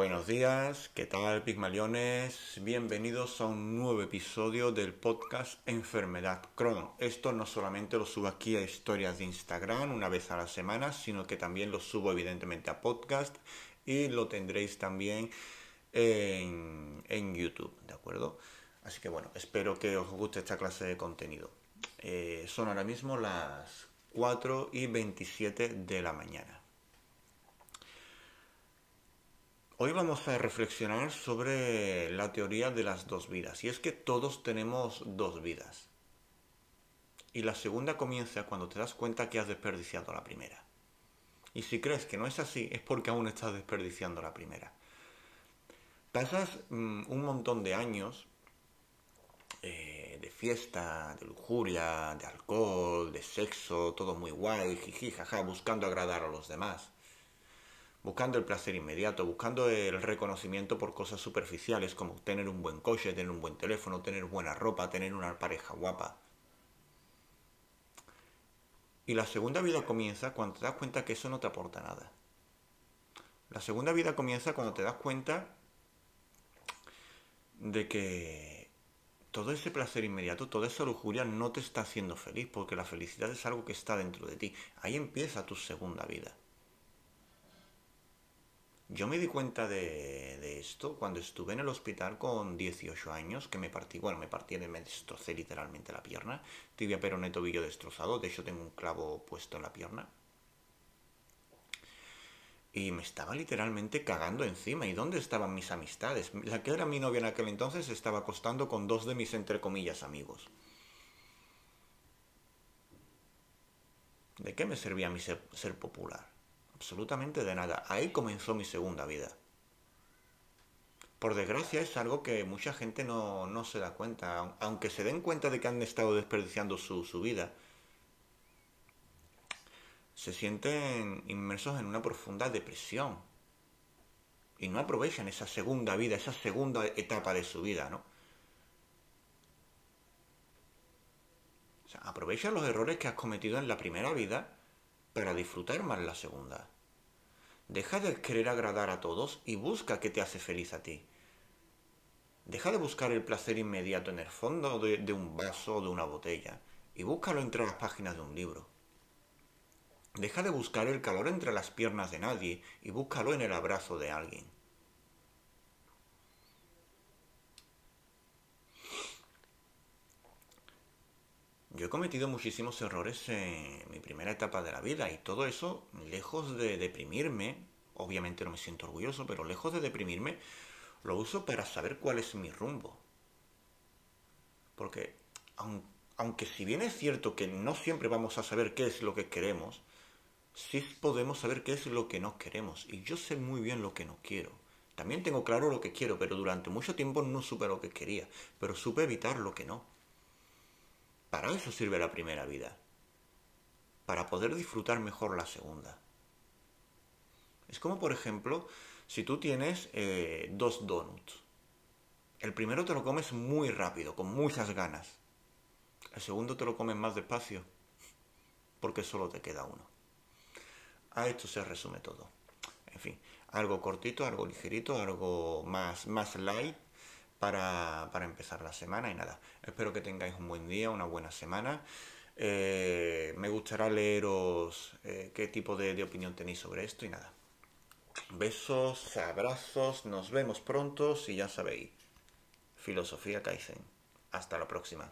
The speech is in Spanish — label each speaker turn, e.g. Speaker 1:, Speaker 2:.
Speaker 1: Buenos días, ¿qué tal Pigmaliones? Bienvenidos a un nuevo episodio del podcast Enfermedad Crohn. Esto no solamente lo subo aquí a historias de Instagram una vez a la semana, sino que también lo subo evidentemente a podcast y lo tendréis también en, en YouTube, ¿de acuerdo? Así que bueno, espero que os guste esta clase de contenido. Eh, son ahora mismo las 4 y 27 de la mañana. Hoy vamos a reflexionar sobre la teoría de las dos vidas. Y es que todos tenemos dos vidas. Y la segunda comienza cuando te das cuenta que has desperdiciado la primera. Y si crees que no es así, es porque aún estás desperdiciando la primera. Pasas mm, un montón de años eh, de fiesta, de lujuria, de alcohol, de sexo, todo muy guay, jiji, jaja, buscando agradar a los demás buscando el placer inmediato, buscando el reconocimiento por cosas superficiales como tener un buen coche, tener un buen teléfono, tener buena ropa, tener una pareja guapa. Y la segunda vida comienza cuando te das cuenta que eso no te aporta nada. La segunda vida comienza cuando te das cuenta de que todo ese placer inmediato, toda esa lujuria no te está haciendo feliz, porque la felicidad es algo que está dentro de ti. Ahí empieza tu segunda vida. Yo me di cuenta de, esto cuando estuve en el hospital con 18 años, que me partí, bueno, me partí, me destrocé literalmente la pierna, tibia peroné tobillo destrozado, de hecho tengo un clavo puesto en la pierna. Y me estaba literalmente cagando encima. ¿Y dónde estaban mis amistades? La que era mi novia en aquel entonces estaba acostando con dos de mis entre comillas amigos. ¿De qué me servía mi ser popular? Absolutamente de nada. Ahí comenzó mi segunda vida. Por desgracia es algo que mucha gente no, se da cuenta, aunque se den cuenta de que han estado desperdiciando su, su vida. Se sienten inmersos en una profunda depresión y no aprovechan esa segunda vida, esa segunda etapa de su vida, ¿no? O sea, aprovecha los errores que has cometido en la primera vida para disfrutar más la segunda. Deja de querer agradar a todos y busca qué te hace feliz a ti. Deja de buscar el placer inmediato en el fondo de, de un vaso o de una botella y búscalo entre las páginas de un libro. Deja de buscar el calor entre las piernas de nadie y búscalo en el abrazo de alguien. Yo he cometido muchísimos errores en mi primera etapa de la vida y todo eso, lejos de deprimirme, obviamente no me siento orgulloso, pero lejos de deprimirme, lo uso para saber cuál es mi rumbo. Porque aunque si bien es cierto que no siempre vamos a saber qué es lo que queremos, sí podemos saber qué es lo que no queremos. Y yo sé muy bien lo que no quiero. También tengo claro lo que quiero, pero durante mucho tiempo no supe lo que quería, pero supe evitar lo que no. Para eso sirve la primera vida, para poder disfrutar mejor la segunda. Es como, por ejemplo, si tú tienes eh, dos donuts. El primero te lo comes muy rápido, con muchas ganas. El segundo te lo comes más despacio, porque solo te queda uno. A esto se resume todo. En fin, algo cortito, algo ligerito, algo más, más light para, para empezar la semana y nada. Espero que tengáis un buen día, una buena semana. Eh, me gustará leeros eh, qué tipo de, de, opinión tenéis sobre esto y nada. Besos, abrazos, nos vemos pronto, si ya sabéis. Filosofía Kaizen. Hasta la próxima.